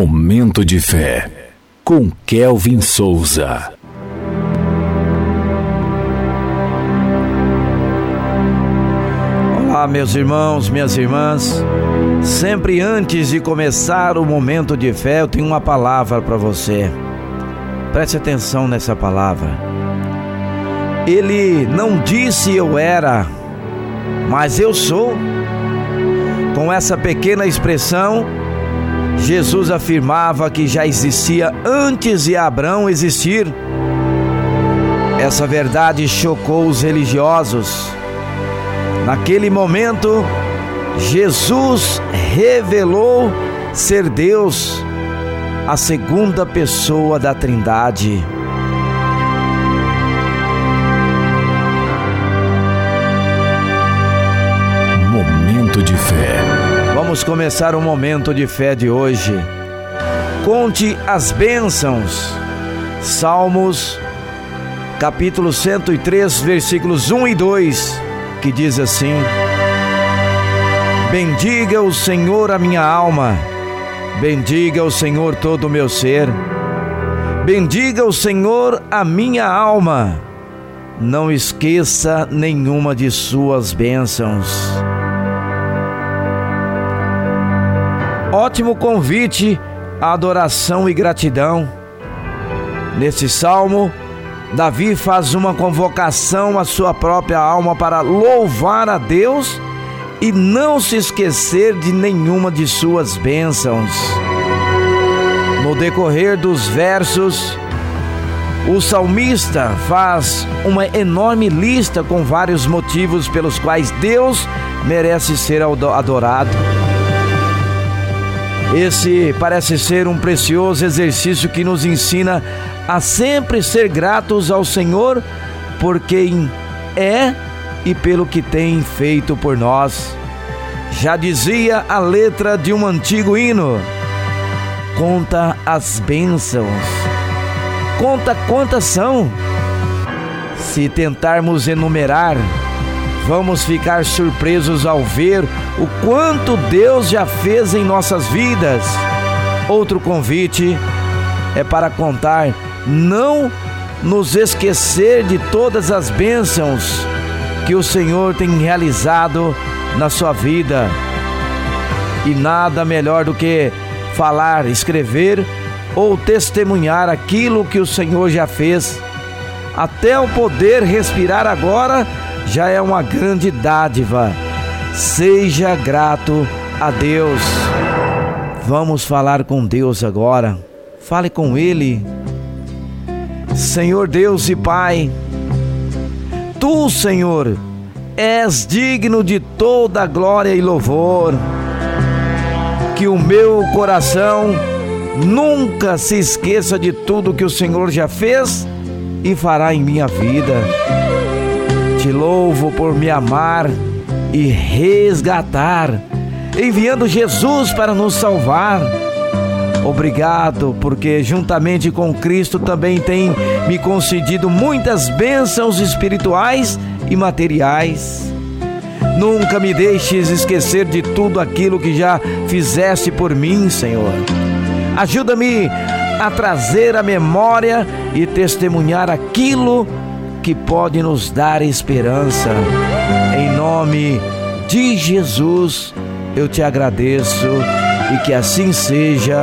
Momento de fé com Kelvin Souza. Olá, meus irmãos, minhas irmãs. Sempre antes de começar o momento de fé, eu tenho uma palavra para você. Preste atenção nessa palavra. Ele não disse eu era, mas eu sou. Com essa pequena expressão, Jesus afirmava que já existia antes de Abraão existir. Essa verdade chocou os religiosos. Naquele momento, Jesus revelou ser Deus, a segunda pessoa da Trindade. Vamos começar o momento de fé de hoje. Conte as bênçãos. Salmos, capítulo 103, versículos 1 e 2, que diz assim: Bendiga o Senhor a minha alma, bendiga o Senhor todo o meu ser, bendiga o Senhor a minha alma, não esqueça nenhuma de suas bênçãos. Ótimo convite à adoração e gratidão. Nesse salmo, Davi faz uma convocação à sua própria alma para louvar a Deus e não se esquecer de nenhuma de suas bênçãos. No decorrer dos versos, o salmista faz uma enorme lista com vários motivos pelos quais Deus merece ser adorado. Esse parece ser um precioso exercício que nos ensina a sempre ser gratos ao Senhor por quem é e pelo que tem feito por nós. Já dizia a letra de um antigo hino: Conta as bênçãos. Conta quantas são. Se tentarmos enumerar, vamos ficar surpresos ao ver o quanto Deus já fez em nossas vidas. Outro convite é para contar, não nos esquecer de todas as bênçãos que o Senhor tem realizado na sua vida. E nada melhor do que falar, escrever ou testemunhar aquilo que o Senhor já fez. Até o poder respirar agora já é uma grande dádiva. Seja grato a Deus. Vamos falar com Deus agora. Fale com Ele. Senhor Deus e Pai, Tu, Senhor, és digno de toda glória e louvor. Que o meu coração nunca se esqueça de tudo que o Senhor já fez e fará em minha vida. Te louvo por me amar e resgatar, enviando Jesus para nos salvar. Obrigado, porque juntamente com Cristo também tem me concedido muitas bênçãos espirituais e materiais. Nunca me deixes esquecer de tudo aquilo que já fizeste por mim, Senhor. Ajuda-me a trazer a memória e testemunhar aquilo que que pode nos dar esperança. Em nome de Jesus, eu te agradeço e que assim seja.